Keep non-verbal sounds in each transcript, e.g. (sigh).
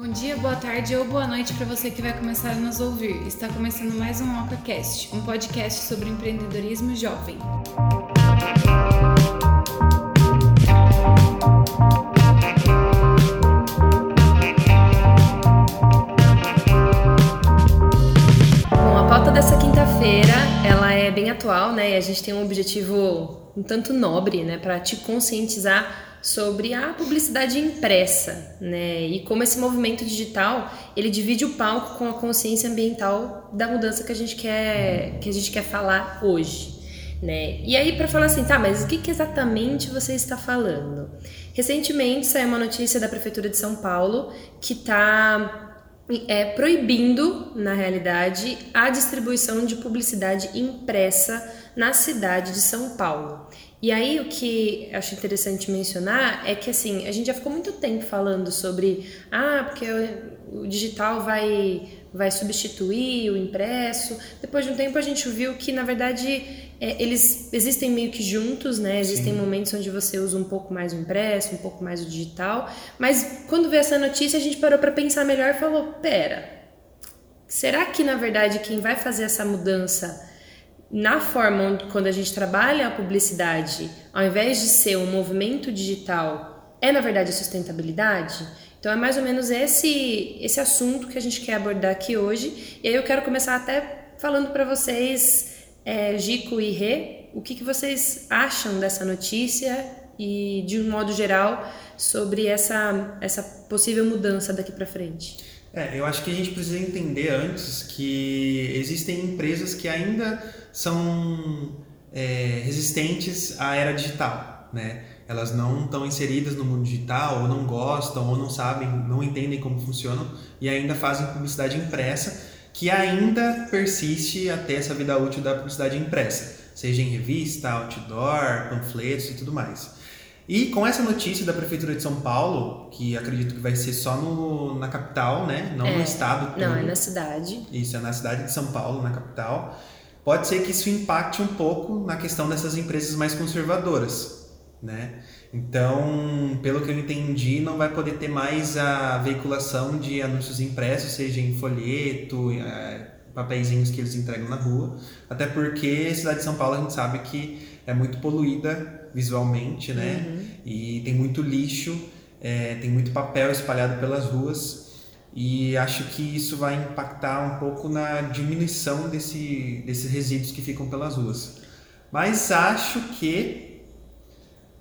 Bom dia, boa tarde ou boa noite para você que vai começar a nos ouvir. Está começando mais um OcaCast, um podcast sobre empreendedorismo jovem. Bom, a pauta dessa quinta-feira, ela é bem atual, né? E a gente tem um objetivo um tanto nobre, né, para te conscientizar sobre a publicidade impressa, né? E como esse movimento digital, ele divide o palco com a consciência ambiental da mudança que a gente quer que a gente quer falar hoje, né? E aí para falar assim, tá, mas o que, que exatamente você está falando? Recentemente saiu uma notícia da prefeitura de São Paulo que está é, proibindo, na realidade, a distribuição de publicidade impressa na cidade de São Paulo. E aí o que acho interessante mencionar é que assim, a gente já ficou muito tempo falando sobre ah, porque o digital vai vai substituir o impresso. Depois de um tempo a gente viu que na verdade é, eles existem meio que juntos, né? Existem Sim. momentos onde você usa um pouco mais o impresso, um pouco mais o digital, mas quando veio essa notícia a gente parou para pensar melhor e falou, pera, será que na verdade quem vai fazer essa mudança na forma onde, quando a gente trabalha a publicidade, ao invés de ser um movimento digital, é na verdade a sustentabilidade? Então é mais ou menos esse esse assunto que a gente quer abordar aqui hoje. E aí eu quero começar até falando para vocês, é, Gico e Rê, o que, que vocês acham dessa notícia e de um modo geral sobre essa essa possível mudança daqui para frente. É, eu acho que a gente precisa entender antes que existem empresas que ainda são é, resistentes à era digital, né? Elas não estão inseridas no mundo digital, ou não gostam, ou não sabem, não entendem como funcionam e ainda fazem publicidade impressa, que ainda persiste até essa vida útil da publicidade impressa, seja em revista, outdoor, panfletos e tudo mais. E com essa notícia da Prefeitura de São Paulo, que acredito que vai ser só no, na capital, né? Não é, no estado. Todo. Não, é na cidade. Isso, é na cidade de São Paulo, na capital pode ser que isso impacte um pouco na questão dessas empresas mais conservadoras, né? Então, pelo que eu entendi, não vai poder ter mais a veiculação de anúncios impressos, seja em folheto, é, papeizinhos que eles entregam na rua, até porque a cidade de São Paulo a gente sabe que é muito poluída visualmente, né? Uhum. E tem muito lixo, é, tem muito papel espalhado pelas ruas e acho que isso vai impactar um pouco na diminuição desse, desses resíduos que ficam pelas ruas. Mas acho que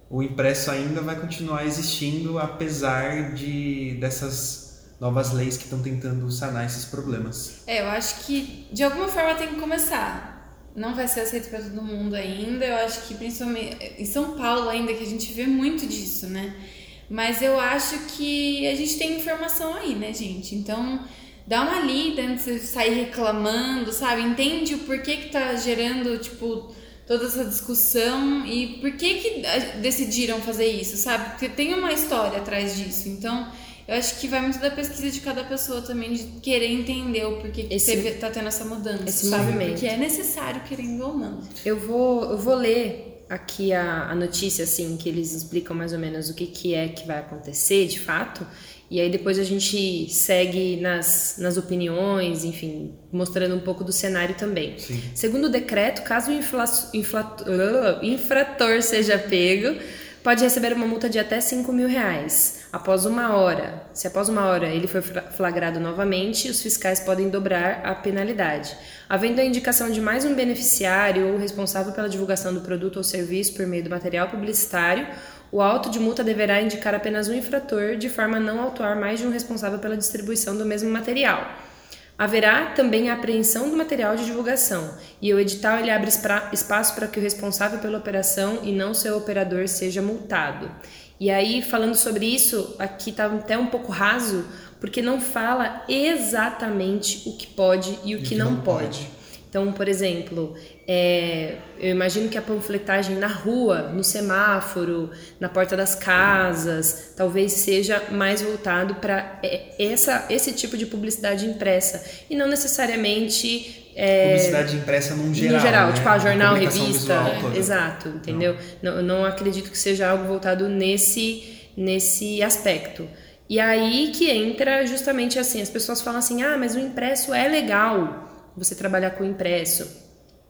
o impresso ainda vai continuar existindo apesar de dessas novas leis que estão tentando sanar esses problemas. É, eu acho que de alguma forma tem que começar. Não vai ser aceito para todo mundo ainda. Eu acho que principalmente em São Paulo ainda que a gente vê muito disso, né? Mas eu acho que a gente tem informação aí, né, gente? Então, dá uma lida antes de sair reclamando, sabe? Entende o porquê que tá gerando, tipo, toda essa discussão e por que que decidiram fazer isso, sabe? Porque tem uma história atrás disso. Então, eu acho que vai muito da pesquisa de cada pessoa também, de querer entender o porquê que esse, teve, tá tendo essa mudança, esse sabe? Movimento. Porque é necessário, querendo ou não. Eu vou, eu vou ler aqui a, a, notícia, assim, que eles explicam mais ou menos o que, que é que vai acontecer de fato, e aí depois a gente segue nas, nas opiniões, enfim, mostrando um pouco do cenário também. Sim. Segundo o decreto, caso o infla, infla, infrator seja pego, pode receber uma multa de até 5 mil reais. Após uma hora, se após uma hora ele for flagrado novamente, os fiscais podem dobrar a penalidade. Havendo a indicação de mais um beneficiário ou responsável pela divulgação do produto ou serviço por meio do material publicitário, o auto de multa deverá indicar apenas um infrator, de forma a não autuar mais de um responsável pela distribuição do mesmo material. Haverá também a apreensão do material de divulgação, e o edital ele abre espaço para que o responsável pela operação e não seu operador seja multado. E aí, falando sobre isso, aqui está até um pouco raso, porque não fala exatamente o que pode e o, e que, que, não, não pode. pode. Então, por exemplo, é, eu imagino que a panfletagem na rua, no semáforo, na porta das casas, talvez seja mais voltado para é, esse tipo de publicidade impressa e não necessariamente é, publicidade impressa num geral, no geral, né? tipo a jornal, a revista, é, exato, entendeu? Não. não. não acredito que seja algo voltado nesse nesse aspecto. E aí que entra justamente assim, as pessoas falam assim: "Ah, mas o impresso é legal, você trabalhar com impresso".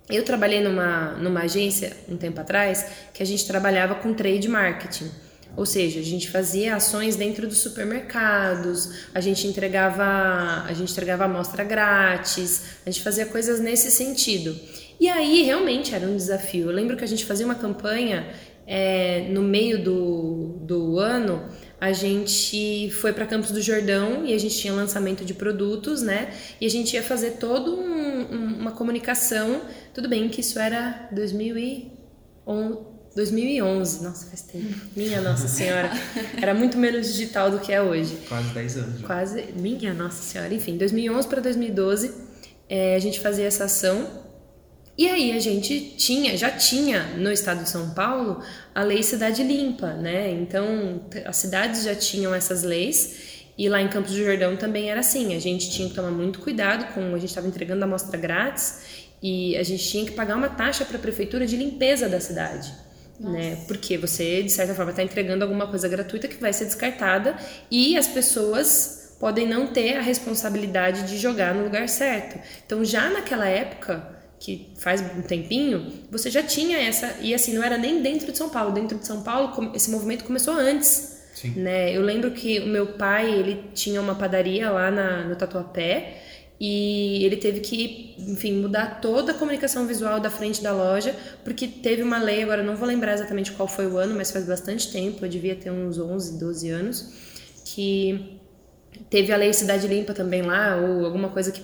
Eu trabalhei numa numa agência um tempo atrás que a gente trabalhava com trade marketing. Ou seja, a gente fazia ações dentro dos supermercados, a gente entregava, a gente entregava amostra grátis, a gente fazia coisas nesse sentido. E aí realmente era um desafio. Eu lembro que a gente fazia uma campanha é, no meio do, do ano a gente foi para Campos do Jordão e a gente tinha lançamento de produtos, né? E a gente ia fazer toda um, um, uma comunicação. Tudo bem que isso era 2011, nossa, faz tempo. Minha Nossa Senhora. (laughs) Era muito menos digital do que é hoje. Quase 10 anos. Já. Quase, minha Nossa Senhora. Enfim, 2011 para 2012, é, a gente fazia essa ação e aí a gente tinha, já tinha no estado de São Paulo a lei Cidade Limpa, né? Então as cidades já tinham essas leis e lá em Campos do Jordão também era assim. A gente tinha que tomar muito cuidado com, a gente estava entregando a amostra grátis e a gente tinha que pagar uma taxa para a prefeitura de limpeza da cidade. Né? Porque você, de certa forma, está entregando alguma coisa gratuita que vai ser descartada e as pessoas podem não ter a responsabilidade de jogar no lugar certo. Então, já naquela época, que faz um tempinho, você já tinha essa. E assim, não era nem dentro de São Paulo. Dentro de São Paulo, esse movimento começou antes. Sim. Né? Eu lembro que o meu pai, ele tinha uma padaria lá na, no Tatuapé e ele teve que, enfim, mudar toda a comunicação visual da frente da loja, porque teve uma lei, agora não vou lembrar exatamente qual foi o ano, mas faz bastante tempo, eu devia ter uns 11, 12 anos, que teve a lei Cidade Limpa também lá, ou alguma coisa que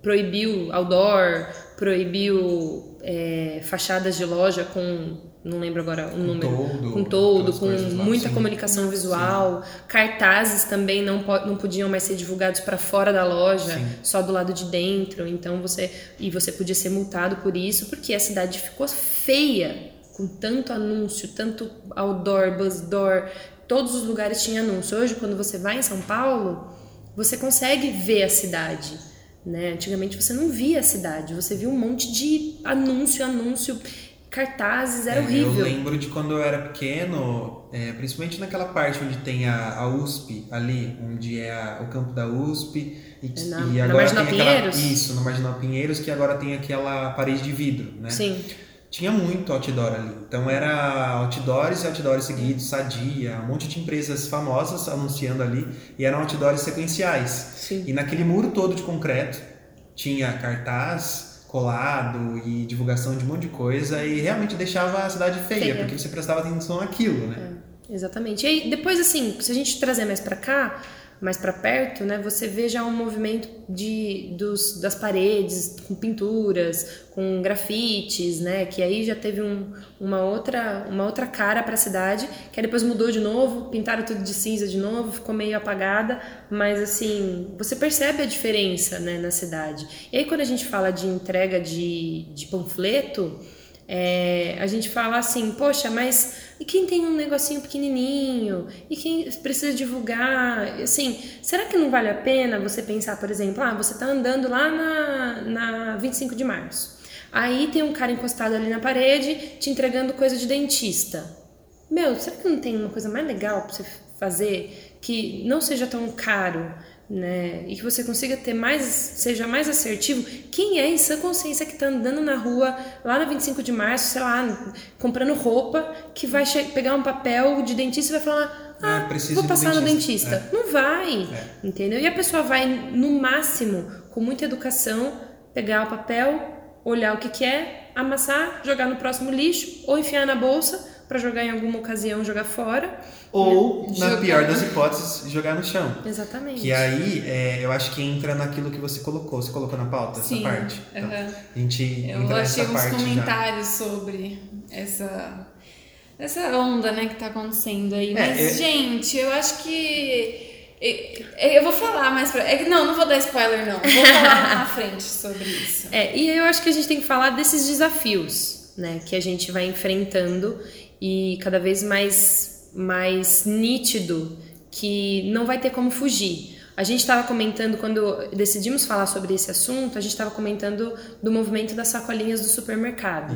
proibiu outdoor, proibiu é, fachadas de loja com não lembro agora o número todo, com todo com muita comunicação visual. Sim. cartazes também não, não podiam mais ser divulgados para fora da loja sim. só do lado de dentro. Então você e você podia ser multado por isso porque a cidade ficou feia com tanto anúncio tanto outdoor buzzdoor todos os lugares tinham anúncio. Hoje quando você vai em São Paulo você consegue ver a cidade né? Antigamente você não via a cidade, você via um monte de anúncio, anúncio, cartazes, era é, horrível. Eu lembro de quando eu era pequeno, é, principalmente naquela parte onde tem a, a USP ali, onde é a, o campo da USP. E, é na, e agora na tem aquela, Isso, no Marginal Pinheiros, que agora tem aquela parede de vidro, né? Sim tinha muito outdoor ali. Então era outdoors e outdoors seguidos, Sadia, um monte de empresas famosas anunciando ali e eram outdoors sequenciais. Sim. E naquele muro todo de concreto tinha cartaz colado e divulgação de um monte de coisa e realmente deixava a cidade feia, feia. porque você prestava atenção naquilo, né? É, exatamente. E aí, depois assim, se a gente trazer mais para cá, mais para perto, né, você vê já um movimento de, dos, das paredes com pinturas, com grafites, né, que aí já teve um, uma, outra, uma outra cara para a cidade, que depois mudou de novo, pintaram tudo de cinza de novo, ficou meio apagada, mas assim, você percebe a diferença né, na cidade. E aí quando a gente fala de entrega de, de panfleto, é, a gente fala assim, poxa, mas e quem tem um negocinho pequenininho? E quem precisa divulgar? Assim, será que não vale a pena você pensar, por exemplo, ah, você está andando lá na, na 25 de março. Aí tem um cara encostado ali na parede te entregando coisa de dentista. Meu, será que não tem uma coisa mais legal para você fazer que não seja tão caro? Né? E que você consiga ter mais, seja mais assertivo. Quem é em sã consciência que está andando na rua lá na 25 de março, sei lá, comprando roupa, que vai pegar um papel de dentista e vai falar: Ah, ah vou passar no dentista. É. Não vai, é. entendeu? E a pessoa vai, no máximo, com muita educação, pegar o papel, olhar o que, que é, amassar, jogar no próximo lixo ou enfiar na bolsa para jogar em alguma ocasião, jogar fora. Ou, na jogar... pior das hipóteses, jogar no chão. Exatamente. Que aí é, eu acho que entra naquilo que você colocou. Você colocou na pauta Sim, essa parte? Então, a gente eu achei uns comentários já. sobre essa, essa onda né, que está acontecendo aí. É, mas, é... gente, eu acho que. Eu vou falar mais pra. É não, não vou dar spoiler, não. Vou falar na (laughs) frente sobre isso. É, e eu acho que a gente tem que falar desses desafios, né? Que a gente vai enfrentando e cada vez mais, mais nítido que não vai ter como fugir. A gente estava comentando, quando decidimos falar sobre esse assunto, a gente estava comentando do movimento das sacolinhas do supermercado.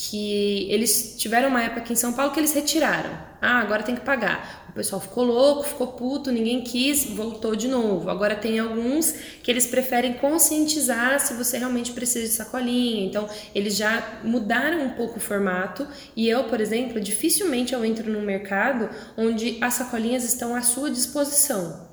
Que eles tiveram uma época aqui em São Paulo que eles retiraram. Ah, agora tem que pagar. pessoal ficou louco, ficou puto, ninguém quis, voltou de novo. Agora tem alguns que eles preferem conscientizar se você realmente precisa de sacolinha. Então, eles já mudaram um pouco o formato e eu, por exemplo, dificilmente eu entro num mercado onde as sacolinhas estão à sua disposição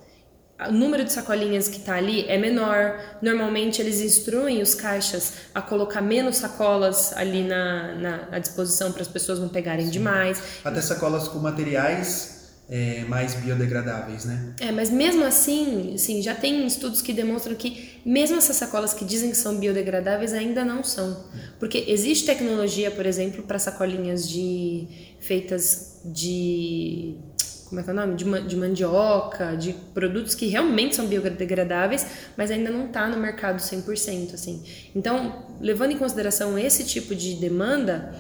o número de sacolinhas que está ali é menor. Normalmente eles instruem os caixas a colocar menos sacolas ali na, na à disposição para as pessoas não pegarem Sim. demais. Até sacolas com materiais é, mais biodegradáveis, né? É, mas mesmo assim, assim, já tem estudos que demonstram que mesmo essas sacolas que dizem que são biodegradáveis ainda não são. Porque existe tecnologia, por exemplo, para sacolinhas de feitas de como é que é o nome? De, de mandioca, de produtos que realmente são biodegradáveis, mas ainda não está no mercado 100%, assim. Então, levando em consideração esse tipo de demanda,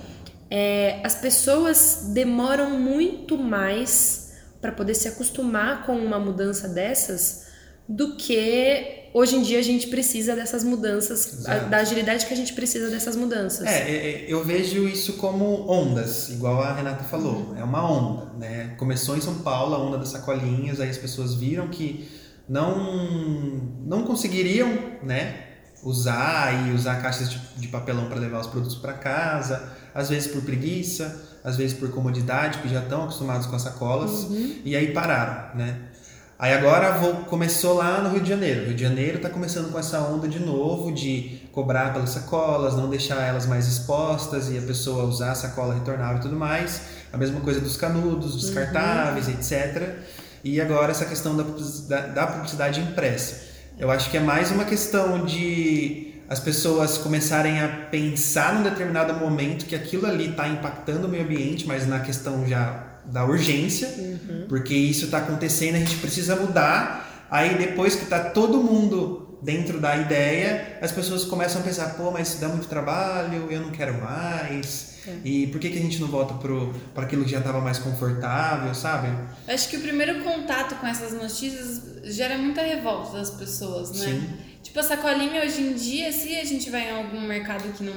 é, as pessoas demoram muito mais para poder se acostumar com uma mudança dessas do que hoje em dia a gente precisa dessas mudanças, a, da agilidade que a gente precisa dessas mudanças. É, é, é, eu vejo isso como ondas, igual a Renata falou, uhum. é uma onda, né? Começou em São Paulo a onda das sacolinhas, aí as pessoas viram que não não conseguiriam, né, usar e usar caixas de, de papelão para levar os produtos para casa, às vezes por preguiça, às vezes por comodidade, porque já estão acostumados com as sacolas, uhum. e aí pararam, né? Aí agora vou, começou lá no Rio de Janeiro. O Rio de Janeiro está começando com essa onda de novo de cobrar pelas sacolas, não deixar elas mais expostas e a pessoa usar a sacola retornável e tudo mais. A mesma coisa dos canudos, descartáveis, uhum. etc. E agora essa questão da, da, da publicidade impressa. Eu acho que é mais uma questão de as pessoas começarem a pensar num determinado momento que aquilo ali está impactando o meio ambiente, mas na questão já da urgência, uhum. porque isso está acontecendo, a gente precisa mudar. Aí depois que está todo mundo dentro da ideia, as pessoas começam a pensar, pô, mas dá muito trabalho, eu não quero mais. É. E por que, que a gente não volta para aquilo que já estava mais confortável, sabe? Acho que o primeiro contato com essas notícias gera muita revolta das pessoas, né? Sim. Tipo, a sacolinha hoje em dia, se a gente vai em algum mercado que não,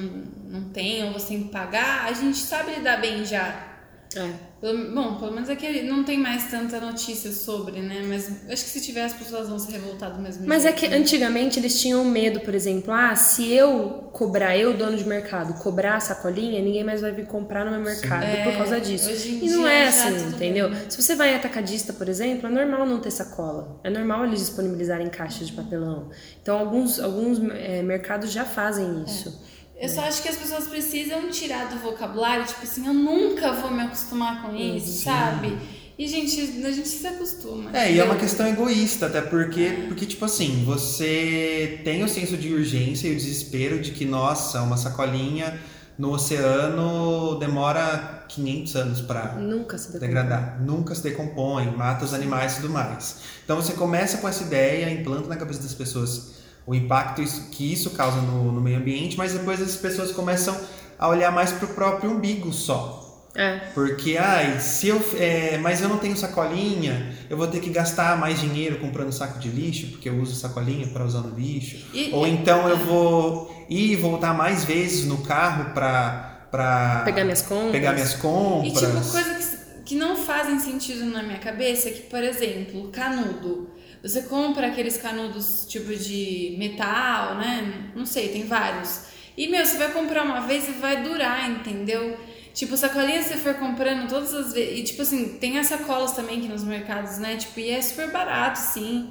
não tem ou você tem que pagar, a gente sabe lidar bem já é. Bom, pelo menos aqui não tem mais tanta notícia sobre, né? Mas acho que se tiver as pessoas vão se revoltar do mesmo Mas jeito. é que antigamente eles tinham medo, por exemplo, ah, se eu cobrar, eu, dono de mercado, cobrar a sacolinha, ninguém mais vai vir comprar no meu mercado é, por causa disso. e não é assim, entendeu? Bem. Se você vai em atacadista, por exemplo, é normal não ter sacola. É normal eles disponibilizarem caixas de papelão. Então alguns, alguns é, mercados já fazem isso. É. Eu só acho que as pessoas precisam tirar do vocabulário, tipo assim, eu nunca vou me acostumar com isso, Sim. sabe? E, gente, a gente se acostuma. É, e é uma questão egoísta, até porque, é. porque, tipo assim, você tem o senso de urgência e o desespero de que, nossa, uma sacolinha no oceano demora 500 anos para Nunca se degradar. Nunca se decompõe, mata os animais e tudo mais. Então você começa com essa ideia, implanta na cabeça das pessoas o impacto que isso causa no, no meio ambiente, mas depois as pessoas começam a olhar mais para o próprio umbigo só. É. Porque, ai, se eu. É, mas eu não tenho sacolinha, eu vou ter que gastar mais dinheiro comprando saco de lixo, porque eu uso sacolinha para usar no lixo. E, Ou então eu vou ir e voltar mais vezes no carro para. Pra pegar minhas compras. Pegar minhas compras. E tipo, coisas que, que não fazem sentido na minha cabeça, é que, por exemplo, canudo. Você compra aqueles canudos tipo de metal, né? Não sei, tem vários. E, meu, você vai comprar uma vez e vai durar, entendeu? Tipo, sacolinha você for comprando todas as vezes. E, tipo assim, tem as sacolas também aqui nos mercados, né? Tipo, e é super barato, sim.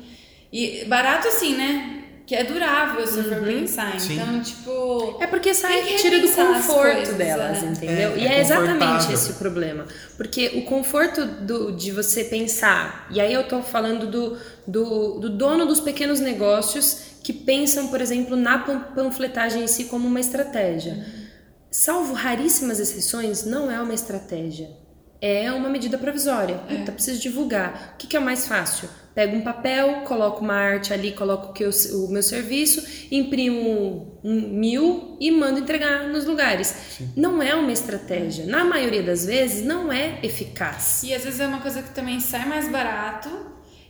E barato assim, né? Que é durável se uhum. for pensar. Sim. Então, tipo. É porque sai tira do conforto coisas, delas, né? entendeu? É, e é, é exatamente esse o problema. Porque o conforto do, de você pensar, e aí eu tô falando do, do, do dono dos pequenos negócios que pensam, por exemplo, na panfletagem em si como uma estratégia. Uhum. Salvo raríssimas exceções, não é uma estratégia. É uma medida provisória. É. Puta, preciso divulgar. O que, que é mais fácil? Pego um papel, coloco uma arte ali, coloco que eu, o meu serviço, imprimo um mil e mando entregar nos lugares. Sim. Não é uma estratégia. Na maioria das vezes, não é eficaz. E às vezes é uma coisa que também sai mais barato.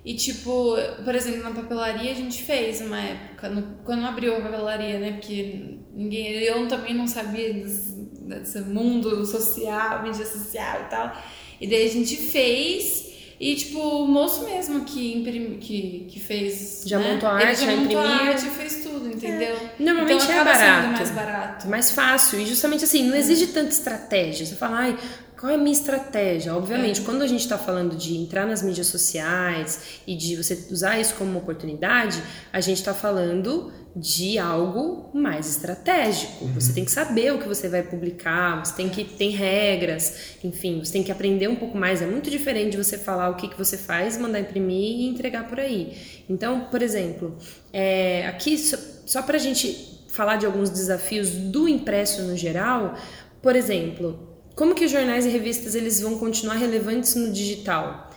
E tipo, por exemplo, na papelaria a gente fez uma época, no, quando abriu a papelaria, né? Porque ninguém. Eu também não sabia desse, desse mundo social, mídia social e tal. E daí a gente fez E, tipo, o moço mesmo que, imprimi, que, que fez. Já né? montou a arte, Ele já já montou a arte e fez tudo, entendeu? É. Normalmente então, é barato. sendo mais barato. mais fácil. E justamente assim, não exige tanta estratégia. Você fala, ai, qual é a minha estratégia? Obviamente, É. quando a gente está falando de entrar nas mídias sociais e de você usar isso como uma oportunidade, a gente está falando de algo mais estratégico. Você tem que saber o que você vai publicar, você tem que tem regras, enfim, você tem que aprender um pouco mais. É muito diferente de você falar o que, que você faz, mandar imprimir e entregar por aí. Então, por exemplo, é, aqui só, só para a gente falar de alguns desafios do impresso no geral, por exemplo, como que os jornais e revistas eles vão continuar relevantes no digital?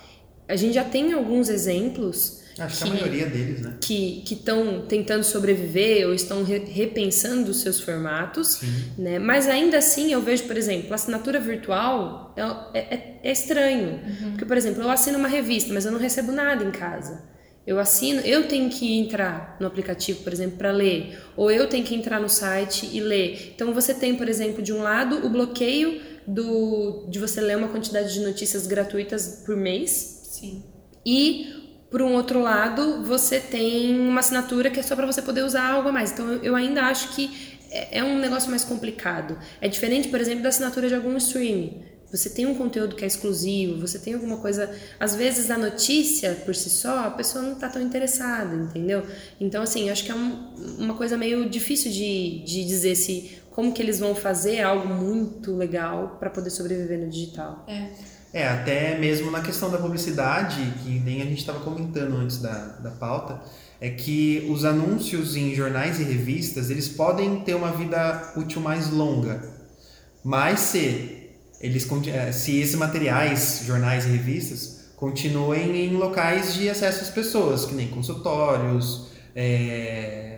A gente já tem alguns exemplos Acho que, a maioria deles, né? que estão tentando sobreviver ou estão re- repensando os seus formatos, né? Mas ainda assim eu vejo, por exemplo, a assinatura virtual é, é- é estranho, porque por exemplo eu assino uma revista, mas eu não recebo nada em casa. Eu assino, eu tenho que entrar no aplicativo, por exemplo, para ler, ou eu tenho que entrar no site e ler. Então você tem, por exemplo, de um lado o bloqueio do, de você ler uma quantidade de notícias gratuitas por mês, Sim. e por um outro lado, você tem uma assinatura que é só para você poder usar algo a mais. Então eu ainda acho que é é um negócio mais complicado. É diferente, por exemplo, da assinatura de algum streaming. Você tem um conteúdo que é exclusivo, você tem alguma coisa. Às vezes a notícia por si só, a pessoa não está tão interessada, entendeu? Então, assim, acho que é um- uma coisa meio difícil de, de dizer se como que eles vão fazer algo muito legal para poder sobreviver no digital. É. É, até mesmo na questão da publicidade, que nem a gente estava comentando antes da, da pauta, é que os anúncios em jornais e revistas, eles podem ter uma vida útil mais longa. Mas se eles eh, se esses materiais, jornais e revistas, continuem em locais de acesso às pessoas, que nem consultórios, é,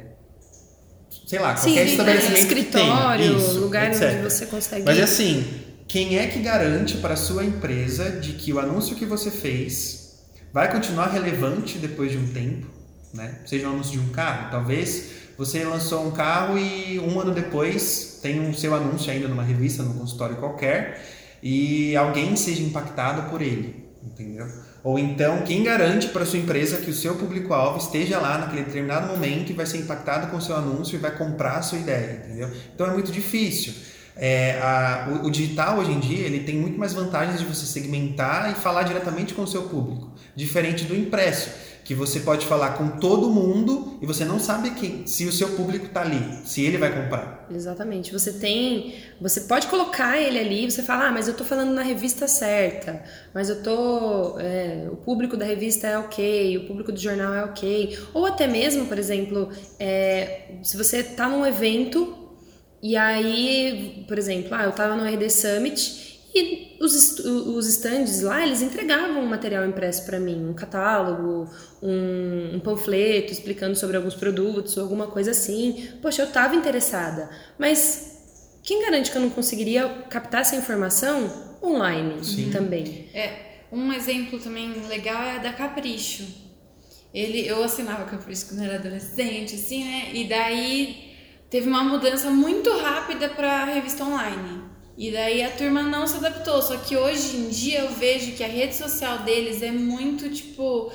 sei lá, qualquer Sim, estabelecimento escritório, que tenha. Isso, lugar etc. onde você consegue. Mas assim, quem é que garante para a sua empresa de que o anúncio que você fez vai continuar relevante depois de um tempo, né? Seja um anúncio de um carro, talvez você lançou um carro e um ano depois tem um seu anúncio ainda numa revista, num consultório qualquer, e alguém seja impactado por ele, entendeu? Ou então, quem garante para sua empresa que o seu público-alvo esteja lá naquele determinado momento e vai ser impactado com o seu anúncio e vai comprar a sua ideia, entendeu? Então é muito difícil. É, a- o, o digital hoje em dia ele tem muito mais vantagens de você segmentar e falar diretamente com o seu público, diferente do impresso, que você pode falar com todo mundo e você não sabe quem, se o seu público está ali, se ele vai comprar. Exatamente. Você tem. Você pode colocar ele ali, você fala, ah, mas eu tô falando na revista certa, mas eu tô. é, o público da revista é ok, o público do jornal é ok. Ou até mesmo, por exemplo, é, se você tá num evento e aí, por exemplo, ah, eu tava no RD Summit e os, os stands lá, eles entregavam um material impresso para mim, um catálogo, um, um panfleto explicando sobre alguns produtos, ou alguma coisa assim. Poxa, eu tava interessada, mas quem garante que eu não conseguiria captar essa informação online Sim. também? É, um exemplo também legal é a da Capricho. Ele, eu assinava Capricho quando era adolescente, assim, né? E daí teve uma mudança muito rápida para revista online. E daí a turma não se adaptou. Só que hoje em dia eu vejo que a rede social deles é muito, tipo,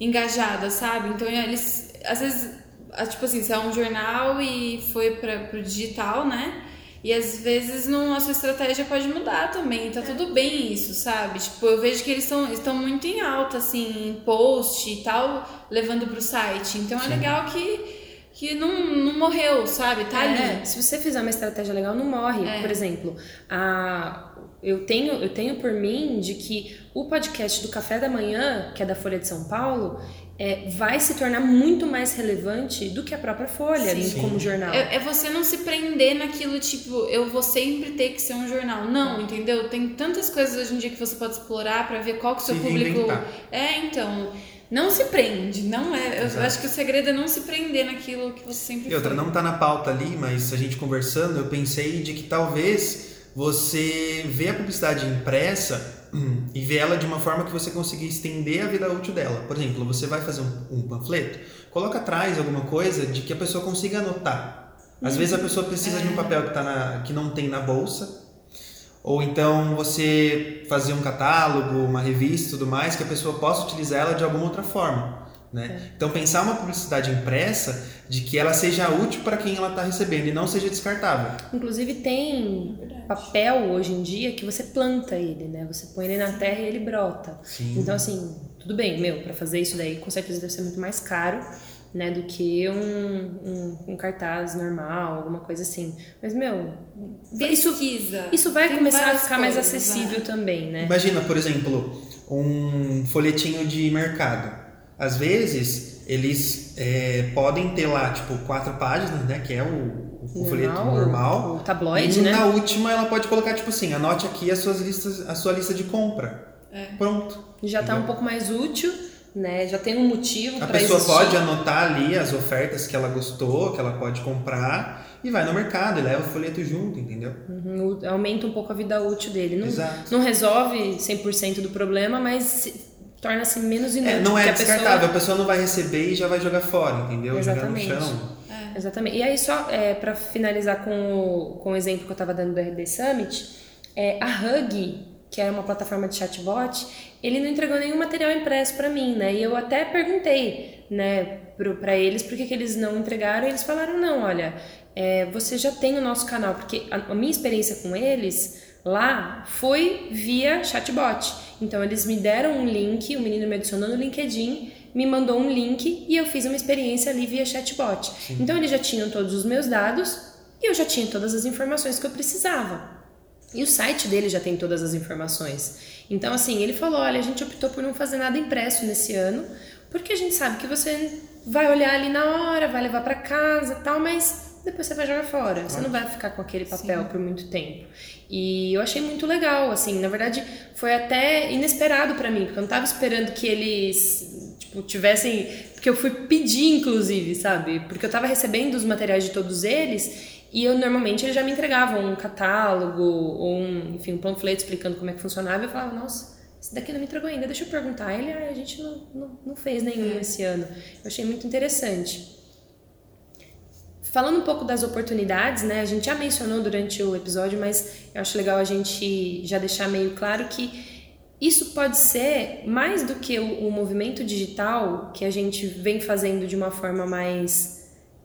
engajada, sabe? Então eles, às vezes, ah, tipo assim, se é um jornal e foi para pro digital, né? E às vezes não, a sua estratégia pode mudar também, tá tudo bem isso, sabe? Tipo, eu vejo que eles estão estão muito em alta, assim, em post e tal, levando pro site. Então é legal que, que não, não morreu, sabe? Tá É, ali. Se você fizer uma estratégia legal, não morre. É. Por exemplo, a, eu, tenho, eu tenho por mim de que o podcast do Café da Manhã, que é da Folha de São Paulo, é, vai se tornar muito mais relevante do que a própria Folha, Sim. Sim. como jornal. É, é você não se prender naquilo, tipo, eu vou sempre ter que ser um jornal. Não, entendeu? Tem tantas coisas hoje em dia que você pode explorar pra ver qual que o seu Se público. reinventar. É, então. Não se prende, não é. Eu Exato. acho que o segredo é não se prender naquilo que você sempre E outra, foi. não tá na pauta ali, mas a gente conversando, eu pensei de que talvez você vê a publicidade impressa hum, e vê ela de uma forma que você consiga estender a vida útil dela. Por exemplo, você vai fazer um, um panfleto, coloca atrás alguma coisa de que a pessoa consiga anotar. Às vezes a pessoa precisa de um papel que, tá na, que não tem na bolsa, Ou então você fazer um catálogo, uma revista e tudo mais, que a pessoa possa utilizar ela de alguma outra forma. Né? É. Então pensar uma publicidade impressa de que ela seja útil para quem ela está recebendo e não seja descartável. Inclusive tem papel hoje em dia que você planta ele, né? Você põe ele na terra e ele brota. Sim. Então assim, tudo bem, meu, para fazer isso daí com certeza deve ser muito mais caro né, do que um, um, um, cartaz normal, alguma coisa assim. Mas, meu, isso, isso vai Tem começar a ficar coisas, mais acessível né? também, né? Imagina, por exemplo, um folhetinho de mercado. Às vezes, eles é, podem ter lá, tipo, quatro páginas, né, que é o, o normal, folheto normal. O tabloide, e né? na última, ela pode colocar, tipo assim, anote aqui as suas listas, a sua lista de compra. É. Pronto. Já está um pouco mais útil né? Já tem um motivo para A pessoa existir. pode anotar ali as ofertas que ela gostou, que ela pode comprar e vai no mercado e leva o folheto junto, entendeu? Uhum, aumenta um pouco a vida útil dele. Não, Exato. não resolve 100% do problema, mas torna-se menos inútil. É, não é descartável, a pessoa... a pessoa... não vai receber e já vai jogar fora, entendeu? Exatamente. Jogar no chão. É. Exatamente. E aí, só é, para finalizar com o, com o exemplo que eu estava dando do RD Summit, é, a Hug, que é uma plataforma de chatbot, ele não entregou nenhum material impresso para mim, né? E eu até perguntei, né, para eles por que, que eles não entregaram. E eles falaram: não, olha, é, você já tem o nosso canal, porque a, a minha experiência com eles lá foi via chatbot. Então eles me deram um link, o menino me adicionou no LinkedIn, me mandou um link e eu fiz uma experiência ali via chatbot. Sim. Então eles já tinham todos os meus dados e eu já tinha todas as informações que eu precisava. E o site dele já tem todas as informações. Então, assim, ele falou: olha, a gente optou por não fazer nada impresso nesse ano, porque a gente sabe que você vai olhar ali na hora, vai levar para casa tal, mas depois você vai jogar fora. Você não vai ficar com aquele papel Sim. por muito tempo. E eu achei muito legal, assim, na verdade foi até inesperado para mim, porque eu não tava esperando que eles, tipo, tivessem, porque eu fui pedir inclusive, sabe? Porque eu tava recebendo os materiais de todos eles e eu normalmente eles já me entregavam um catálogo ou um, enfim, um panfleto explicando como é que funcionava. E eu falava, nossa, esse daqui não me entregou ainda, deixa eu perguntar. Ele, ah, a gente não, não, não fez nenhum é. esse ano. Eu achei muito interessante. Falando um pouco das oportunidades, né? A gente já mencionou durante o episódio, mas eu acho legal a gente já deixar meio claro que isso pode ser mais do que o, o movimento digital que a gente vem fazendo de uma forma mais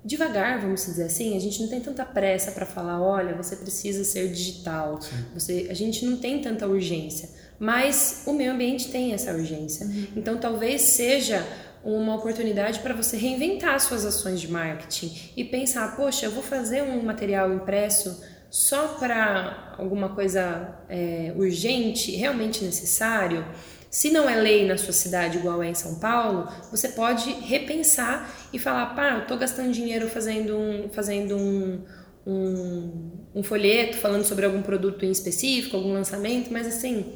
devagar, vamos dizer assim. A gente não tem tanta pressa para falar, olha, você precisa ser digital. Você, a gente não tem tanta urgência, mas o meio ambiente tem essa urgência. Uhum. Então, talvez seja uma oportunidade para você reinventar suas ações de marketing e pensar, poxa, eu vou fazer um material impresso só para alguma coisa é, urgente, realmente necessário. Se não é lei na sua cidade igual é em São Paulo, você pode repensar e falar, pá, eu estou gastando dinheiro fazendo um, fazendo um, um, um folheto falando sobre algum produto em específico, algum lançamento, mas assim,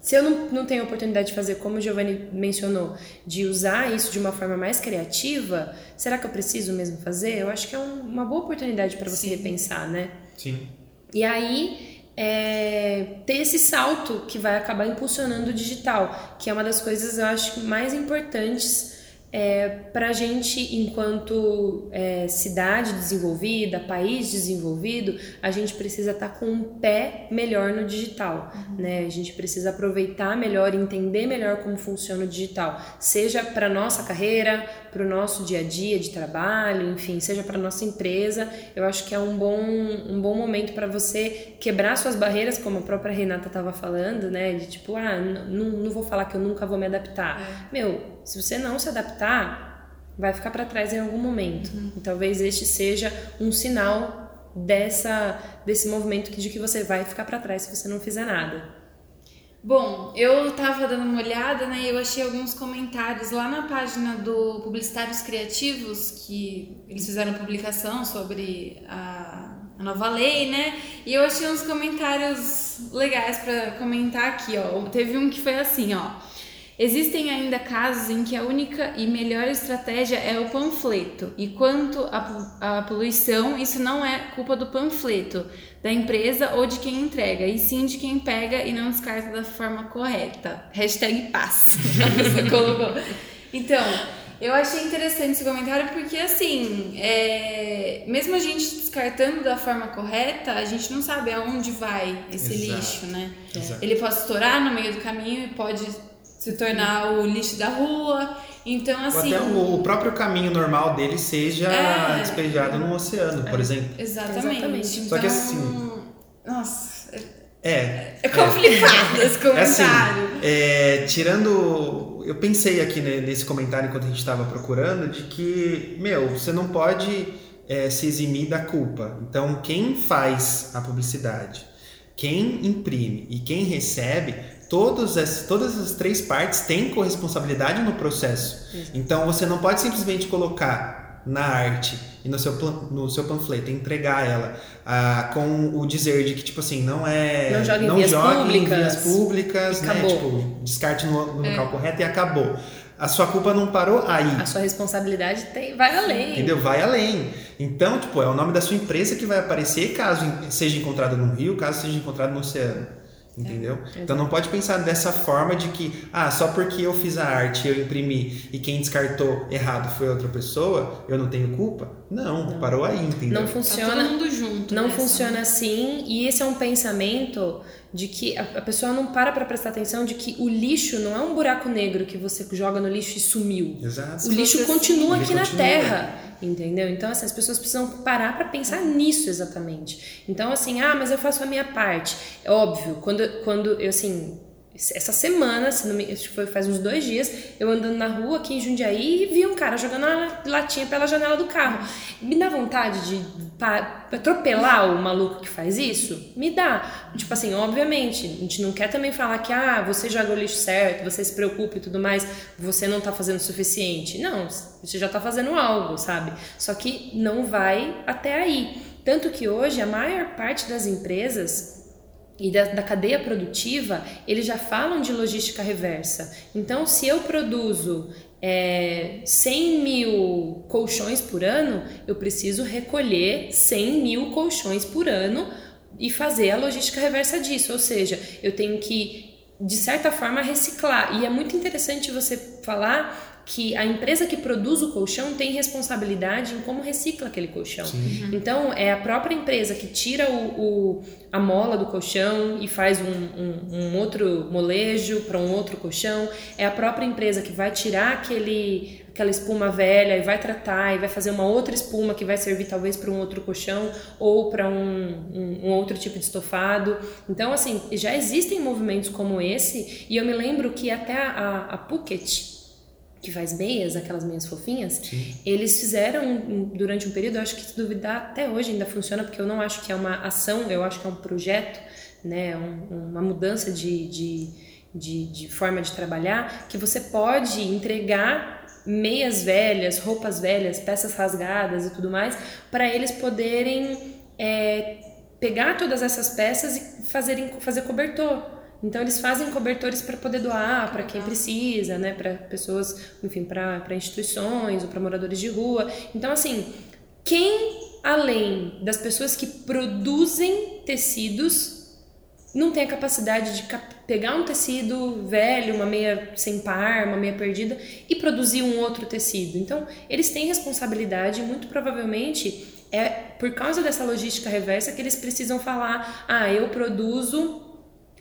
se eu não, não tenho a oportunidade de fazer, como o Giovanni mencionou, de usar isso de uma forma mais criativa, será que eu preciso mesmo fazer? Eu acho que é um, uma boa oportunidade para você Sim. repensar, né? Sim. E aí, é, ter esse salto que vai acabar impulsionando o digital, que é uma das coisas eu acho mais importantes é, para a gente, enquanto é, cidade desenvolvida, país desenvolvido, a gente precisa estar tá com um pé melhor no digital, uhum. né? A gente precisa aproveitar melhor, entender melhor como funciona o digital, seja para nossa carreira, para o nosso dia a dia de trabalho, enfim, seja para nossa empresa. Eu acho que é um bom, um bom momento para você quebrar suas barreiras, como a própria Renata estava falando, né? De tipo, ah, não, vou falar que eu nunca vou me adaptar. É. Meu, se você não se adaptar, vai ficar para trás em algum momento. Uhum. E talvez este seja um sinal dessa desse movimento de que você vai ficar para trás se você não fizer nada. Bom, eu tava dando uma olhada, né? Eu achei alguns comentários lá na página do Publicitários Criativos, que eles fizeram publicação sobre a, a nova lei, né? E eu achei uns comentários legais para comentar aqui, ó. Teve um que foi assim, ó. Existem ainda casos em que a única e melhor estratégia é o panfleto, e quanto à poluição, isso não é culpa do panfleto, da empresa ou de quem entrega, e sim de quem pega e não descarta da forma correta. Hashtag paz. (laughs) Então, Eu achei interessante esse comentário porque, assim, é... mesmo a gente descartando da forma correta, a gente não sabe aonde vai esse Exato. lixo, né? Exato. Ele pode estourar no meio do caminho e pode se tornar o lixo da rua. Então, assim. Ou até o, próprio caminho normal dele seja é, despejado no oceano, por é, exemplo. Exatamente. Exatamente. Então, Só que assim. Nossa. É. É complicado (laughs) é. esse comentário. Assim, é, tirando. Eu pensei aqui nesse comentário enquanto a gente estava procurando, de que, meu, você não pode é, se eximir da culpa. Então, quem faz a publicidade, quem imprime e quem recebe todas as, todas as três partes têm corresponsabilidade no processo. Então você não pode simplesmente colocar na arte e no seu, no seu panfleto, entregar ela ah, com o dizer de que, tipo assim, não é. Não jogue em não vias jogue públicas. Em vias públicas, né? Tipo, descarte no, no é. local correto e acabou. A sua culpa não parou aí. A sua responsabilidade tem, vai além. Entendeu? Vai além. Então, tipo, é o nome da sua empresa que vai aparecer caso seja encontrado no rio, caso seja encontrado no oceano. Entendeu? É, então não pode pensar dessa forma de que, ah, só porque eu fiz a arte, eu imprimi e quem descartou errado foi outra pessoa, eu não tenho culpa? Não, não. parou aí, entendeu? Não funciona. Tá todo mundo junto. Não nessa. funciona assim, e esse é um pensamento de que a, a pessoa não para para prestar atenção de que o lixo não é um buraco negro que você joga no lixo e sumiu. Exato. O lixo continua aqui na Terra entendeu? Então, assim, as pessoas precisam parar para pensar nisso exatamente. Então, assim, ah, mas eu faço a minha parte. É óbvio, quando, quando eu, assim, essa semana, se não me, acho que foi faz uns dois dias, eu andando na rua aqui em Jundiaí e vi um cara jogando uma latinha pela janela do carro. Me dá vontade de atropelar o maluco que faz isso? Me dá. Tipo assim, obviamente, a gente não quer também falar que ah, você joga o lixo certo, você se preocupa e tudo mais, você não tá fazendo o suficiente. Não, você já tá fazendo algo, sabe? Só que não vai até aí. Tanto que hoje a maior parte das empresas e da, da, cadeia produtiva, eles já falam de logística reversa. Então, se eu produzo é, 100 mil colchões por ano, eu preciso recolher 100 mil colchões por ano e fazer a logística reversa disso. Ou seja, eu tenho que, de certa forma, reciclar. E é muito interessante você falar que a empresa que produz o colchão tem responsabilidade em como recicla aquele colchão. Sim. Então, é a própria empresa que tira o, o a mola do colchão e faz um, um, um outro molejo para um outro colchão. É a própria empresa que vai tirar aquele, aquela espuma velha e vai tratar e vai fazer uma outra espuma que vai servir talvez para um outro colchão ou para um, um, outro tipo de estofado. Então, assim, já existem movimentos como esse e eu me lembro que até a, a Phuket, que faz meias, aquelas meias fofinhas, Sim. eles fizeram durante um período, eu acho que se duvidar até hoje ainda funciona, porque eu não acho que é uma ação, eu acho que é um projeto, né, um, uma mudança de, de, de, de forma de trabalhar, que você pode entregar meias velhas, roupas velhas, peças rasgadas e tudo mais, para eles poderem é, pegar todas essas peças e fazerem, fazer cobertor. Então eles fazem cobertores para poder doar para quem precisa, né, para pessoas, enfim, para instituições ou para moradores de rua. Então assim, quem além das pessoas que produzem tecidos não tem a capacidade de pegar um tecido velho, uma meia sem par, uma meia perdida e produzir um outro tecido. Então, eles têm responsabilidade, muito provavelmente é por causa dessa logística reversa que eles precisam falar: ah, eu produzo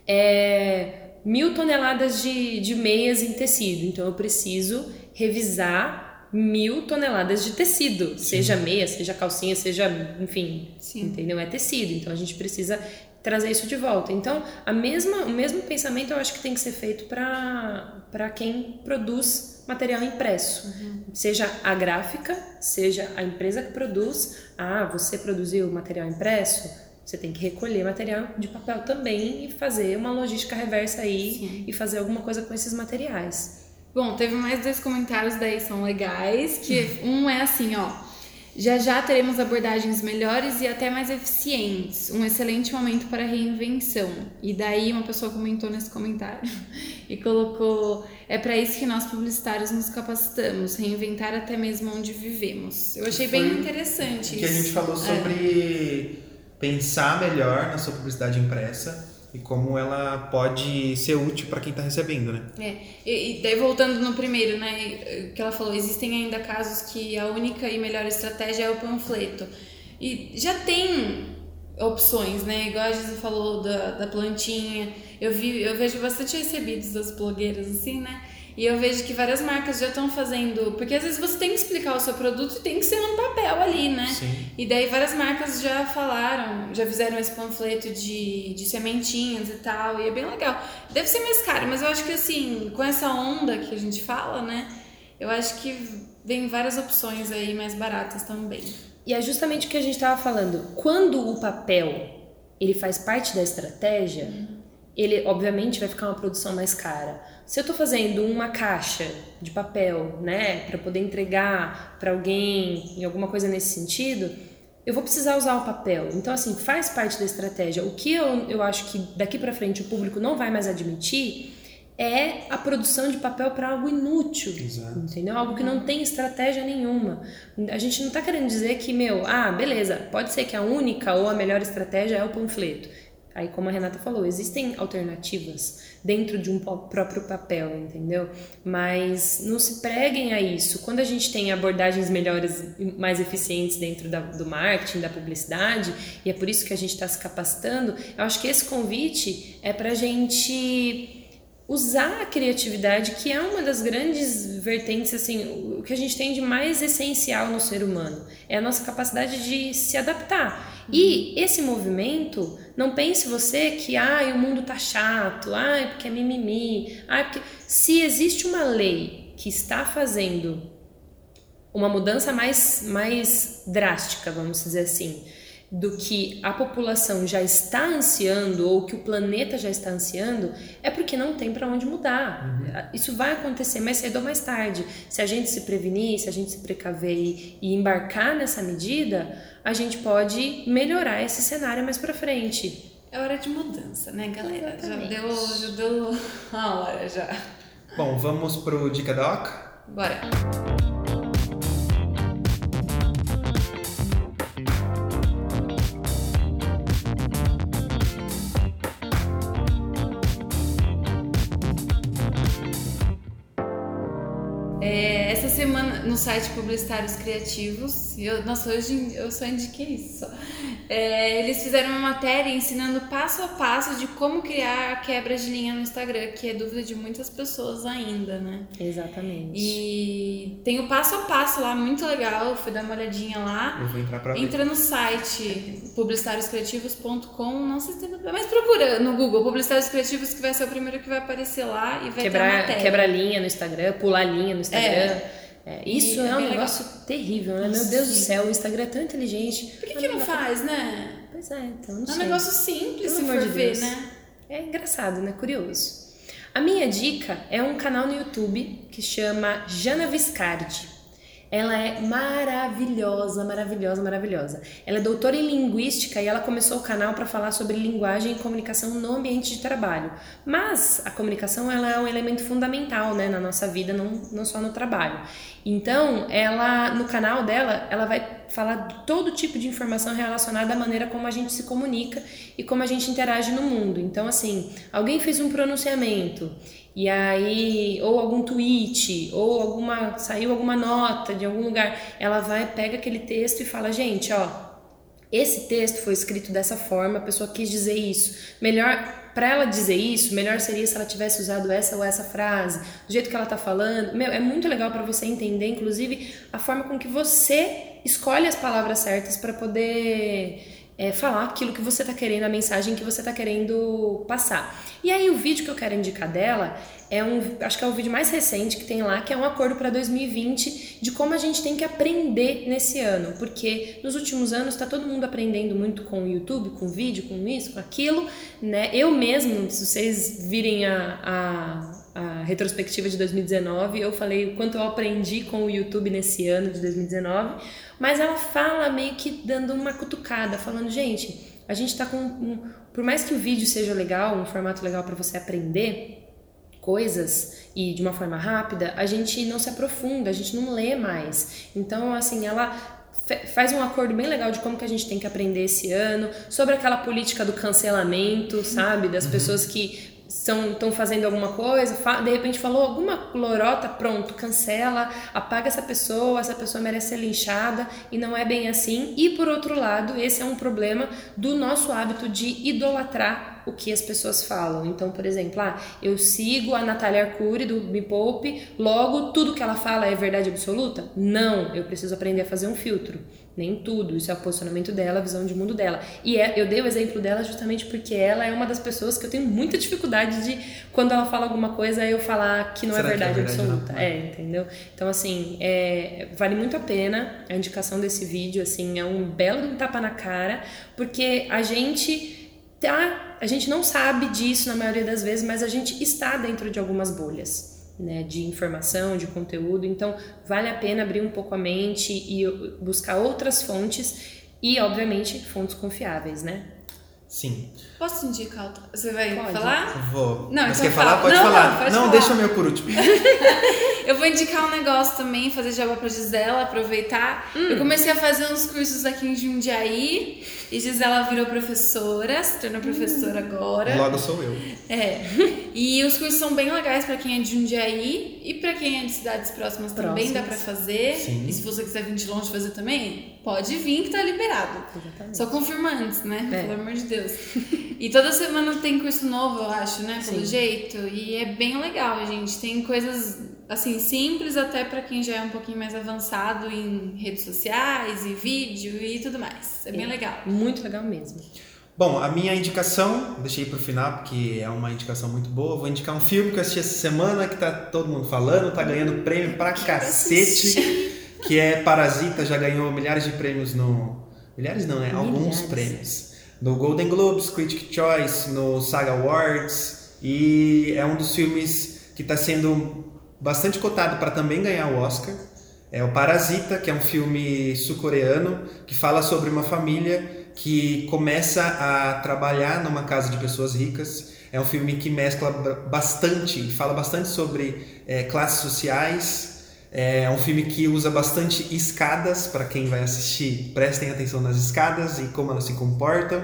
é, mil toneladas de, de meias em tecido, então eu preciso revisar mil toneladas de tecido, Sim. seja meia, seja calcinha, seja, enfim, Sim. entendeu? É tecido, então a gente precisa trazer isso de volta. Então, a mesma, o mesmo pensamento eu acho que tem que ser feito para quem produz material impresso. Uhum. Seja a gráfica, seja a empresa que produz. Ah, você produziu material impresso? Você tem que recolher material de papel também e fazer uma logística reversa aí Sim. e fazer alguma coisa com esses materiais. Bom, teve mais dois comentários daí são legais, que um é assim, ó. Já já teremos abordagens melhores e até mais eficientes. Um excelente momento para reinvenção. E daí uma pessoa comentou nesse comentário (laughs) e colocou: é para isso que nós publicitários nos capacitamos, reinventar até mesmo onde vivemos. Eu achei bem interessante que isso. A gente falou sobre é pensar melhor na sua publicidade impressa e como ela pode ser útil para quem está recebendo, né? É, e, e, daí voltando no primeiro, né, que ela falou, existem ainda casos que a única e melhor estratégia é o panfleto. E já tem opções, né? Igual a Gisele falou da, da plantinha. Eu vi, eu vejo bastante recebidos das blogueiras assim, né? E eu vejo que várias marcas já estão fazendo. Porque às vezes você tem que explicar o seu produto e tem que ser um papel ali, né? Sim. E daí várias marcas já falaram, já fizeram esse panfleto de, de sementinhas e tal. E é bem legal. Deve ser mais caro, mas eu acho que assim, com essa onda que a gente fala, né? Eu acho que vem várias opções aí mais baratas também. E é justamente o que a gente estava falando. Quando o papel ele faz parte da estratégia, uhum. ele obviamente vai ficar uma produção mais cara. Se eu estou fazendo uma caixa de papel, né, para poder entregar para alguém em alguma coisa nesse sentido, eu vou precisar usar o papel. Então, assim, faz parte da estratégia. O que eu, eu acho que daqui para frente o público não vai mais admitir é a produção de papel para algo inútil, Exato. entendeu? Algo que não tem estratégia nenhuma. A gente não está querendo dizer que, meu, ah, beleza, pode ser que a única ou a melhor estratégia é o panfleto. Aí, como a Renata falou, existem alternativas dentro de um próprio papel, entendeu? Mas não se preguem a isso. Quando a gente tem abordagens melhores e mais eficientes dentro da, do marketing, da publicidade, e é por isso que a gente está se capacitando, eu acho que esse convite é para a gente usar a criatividade, que é uma das grandes vertentes, assim, o que a gente tem de mais essencial no ser humano, é a nossa capacidade de se adaptar. E esse movimento, não pense você que, ah, o mundo tá chato, ah, porque é mimimi, ah, porque... Se existe uma lei que está fazendo uma mudança mais, mais drástica, vamos dizer assim, do que a população já está ansiando ou que o planeta já está ansiando, é porque não tem para onde mudar. Uhum. Isso vai acontecer mais cedo ou mais tarde. Se a gente se prevenir, se a gente se precaver e, e embarcar nessa medida, a gente pode melhorar esse cenário mais para frente. É hora de mudança, né, galera? Já deu, já deu (laughs) a hora já. Bom, vamos pro Dica Doc? Bora. É, no site Publicitários Criativos. Eu, nossa, hoje eu só indiquei isso. É, eles fizeram uma matéria ensinando passo a passo de como criar a quebra de linha no Instagram, que é dúvida de muitas pessoas ainda, né? Exatamente. E tem o passo a passo lá, muito legal. Fui dar uma olhadinha lá. Eu vou entrar pra Entra ver. no site publicitarioscriativos.com, não sei se tem, mas procura no Google Publicitários Criativos que vai ser o primeiro que vai aparecer lá e vai quebrar, ter a matéria. Quebra linha no Instagram, pular linha no Instagram. É. É, isso é, é, um negócio legal. terrível, né? Meu Deus do céu, o Instagram é tão inteligente. Por que, que não faz, né? Pois é, então não é sei. Um negócio simples, Pelo se for de ver, né? É engraçado, né? Curioso. A minha dica é um canal no YouTube que chama Jana Viscardi. Ela é maravilhosa, maravilhosa, maravilhosa. Ela é doutora em linguística e ela começou o canal para falar sobre linguagem e comunicação no ambiente de trabalho. Mas a comunicação ela é um elemento fundamental, né, na nossa vida, não, não só no trabalho. Então, ela no canal dela, ela vai falar todo tipo de informação relacionada à maneira como a gente se comunica e como a gente interage no mundo. Então, assim, alguém fez um pronunciamento e aí, ou algum tweet, ou alguma saiu alguma nota de algum lugar, ela vai, pega aquele texto e fala: "Gente, ó, esse texto foi escrito dessa forma, a pessoa quis dizer isso. Melhor para ela dizer isso, melhor seria se ela tivesse usado essa ou essa frase, do jeito que ela tá falando. Meu, é muito legal para você entender, inclusive, a forma com que você escolhe as palavras certas para poder é, falar aquilo que você está querendo, a mensagem que você está querendo passar. E aí o vídeo que eu quero indicar dela é um, acho que é o vídeo mais recente que tem lá, que é um acordo para 2020 de como a gente tem que aprender nesse ano, porque nos últimos anos está todo mundo aprendendo muito com o YouTube, com vídeo, com isso, com aquilo, né? Eu mesmo, se vocês virem a, a a retrospectiva de 2019, eu falei o quanto eu aprendi com o YouTube nesse ano de 2019, mas ela fala meio que dando uma cutucada, falando, gente, a gente tá com. Um, por mais que o vídeo seja legal, um formato legal para você aprender coisas e de uma forma rápida, a gente não se aprofunda, a gente não lê mais. Então, assim, ela faz um acordo bem legal de como que a gente tem que aprender esse ano, sobre aquela política do cancelamento, sabe? Das uhum. pessoas que estão fazendo alguma coisa, de repente falou alguma lorota, pronto, cancela, apaga essa pessoa, essa pessoa merece ser linchada e não é bem assim. E por outro lado, esse é um problema do nosso hábito de idolatrar o que as pessoas falam. Então, por exemplo, ah, eu sigo a Natália Arcuri do Me Poupe, logo tudo que ela fala é verdade absoluta? Não, eu preciso aprender a fazer um filtro. Nem tudo, isso é o posicionamento dela, a visão de mundo dela. E é, eu dei o exemplo dela justamente porque ela é uma das pessoas que eu tenho muita dificuldade de, quando ela fala alguma coisa, eu falar que não é verdade, é verdade, absoluta. Não? É, entendeu? Então, assim, é, vale muito a pena a indicação desse vídeo, assim, é um belo tapa na cara, porque a gente tá, a gente não sabe disso na maioria das vezes, mas a gente está dentro de algumas bolhas. Né, de informação, de conteúdo, então vale a pena abrir um pouco a mente e buscar outras fontes e, obviamente, fontes confiáveis, né? Sim. Posso indicar? Você vai Pode. falar? Vou. Não, Mas então quer falar? Pode não, falar. Não, pode não falar. deixa o meu por último. (laughs) eu vou indicar um negócio também, fazer jabá pra Gisela, aproveitar. Hum. Eu comecei a fazer uns cursos aqui em Jundiaí e Gisela virou professora, se tornou professora hum. agora. Logo sou eu. É. (laughs) E os cursos são bem legais pra quem é de Jundiaí e pra quem é de cidades próximas, próximas. também dá pra fazer. Sim. E se você quiser vir de longe fazer também, pode vir que tá liberado. Exatamente. Só confirma antes, né? É. Pelo amor de Deus. (laughs) E toda semana tem curso novo, eu acho, né? Pelo Sim. jeito. E é bem legal, gente. Tem coisas, assim, simples até para quem já é um pouquinho mais avançado em redes sociais e vídeo e tudo mais. É, é bem legal. Muito legal mesmo. Bom, a minha indicação, deixei para o final porque é uma indicação muito boa. Vou indicar um filme que eu assisti essa semana que tá todo mundo falando, tá ganhando prêmio pra cacete, que é Parasita, já ganhou milhares de prêmios no. Milhares não, né? Milhares. Alguns prêmios no Golden Globes, Critic Choice, no Saga Awards e é um dos filmes que está sendo bastante cotado para também ganhar o Oscar. É o Parasita, que é um filme sul-coreano que fala sobre uma família que começa a trabalhar numa casa de pessoas ricas. É um filme que mescla bastante, fala bastante sobre é, classes sociais, é um filme que usa bastante escadas, para quem vai assistir, prestem atenção nas escadas e como elas se comportam.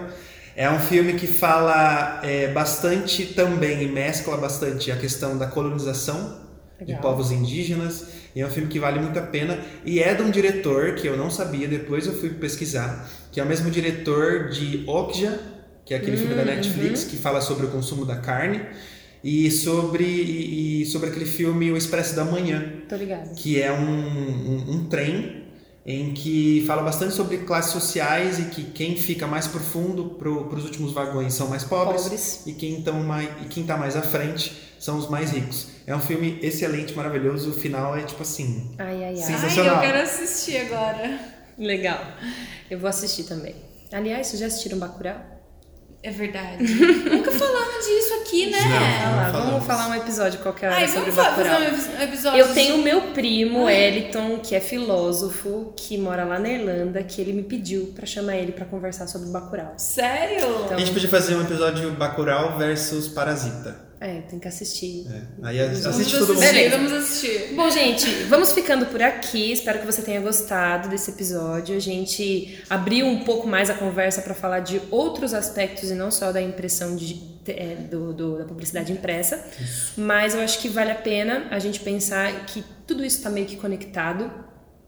É um filme que fala é, bastante também e mescla bastante a questão da colonização Legal. de povos indígenas. E é um filme que vale muito a pena. E é de um diretor que eu não sabia, depois eu fui pesquisar, que é o mesmo diretor de Okja, que é aquele filme da uhum, Netflix uhum. que fala sobre o consumo da carne e sobre, e, sobre aquele filme O Expresso da Manhã. Tô ligado. Que é um, um, um, trem em que fala bastante sobre classes sociais e que quem fica mais profundo para os últimos vagões são mais pobres, pobres. e quem está mais, e quem tá mais à frente são os mais ricos. É um filme excelente, maravilhoso. O final é tipo assim. Ai, ai, ai. Sensacional. Ai, eu quero assistir agora. Legal. Eu vou assistir também. Aliás, vocês já assistiram Bacurau? É verdade. (laughs) Nunca falamos disso aqui, né? Não, não vamos falar um episódio qualquer hora sobre Bacurau. Um episódio eu tenho o meu primo, Ai. Eliton, que é filósofo, que mora lá na Irlanda, que ele me pediu para chamar ele para conversar sobre Bacurau. Sério? Então, a gente podia fazer um episódio Bacurau versus Parasita. É, tem que assistir. É. Aí assiste todo mundo. Beleza. Vamos assistir. Bom, gente, vamos ficando por aqui. Espero que você tenha gostado desse episódio. A gente abriu um pouco mais a conversa para falar de outros aspectos e não só da impressão de, é, do, do, da publicidade impressa. Isso. Mas eu acho que vale a pena a gente pensar que tudo isso está meio que conectado,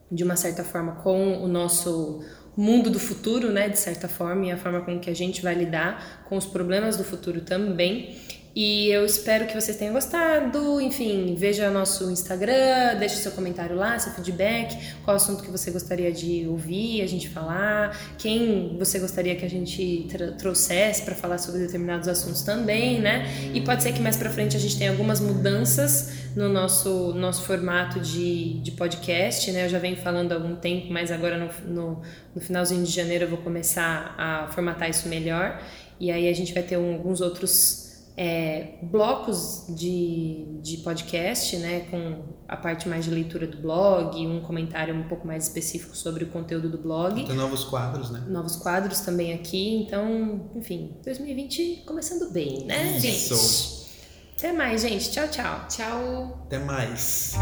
de uma certa forma, com o nosso mundo do futuro, né, de certa forma, e a forma com que a gente vai lidar com os problemas do futuro também. E eu espero que vocês tenham gostado. Enfim, veja nosso Instagram, deixe seu comentário lá, seu feedback, qual assunto que você gostaria de ouvir, a gente falar, quem você gostaria que a gente trouxesse para falar sobre determinados assuntos também, né? E pode ser que mais para frente a gente tenha algumas mudanças no nosso, nosso formato de, de podcast, né? Eu já venho falando há algum tempo, mas agora no, no, no finalzinho de janeiro eu vou começar a formatar isso melhor. E aí a gente vai ter um, alguns outros é, blocos de, de podcast, né, com a parte mais de leitura do blog, um comentário um pouco mais específico sobre o conteúdo do blog. Tem novos quadros, né? Novos quadros também aqui, então, enfim, 2020 começando bem, né, Isso. gente? Até mais, gente. Tchau, tchau. Tchau. Até mais.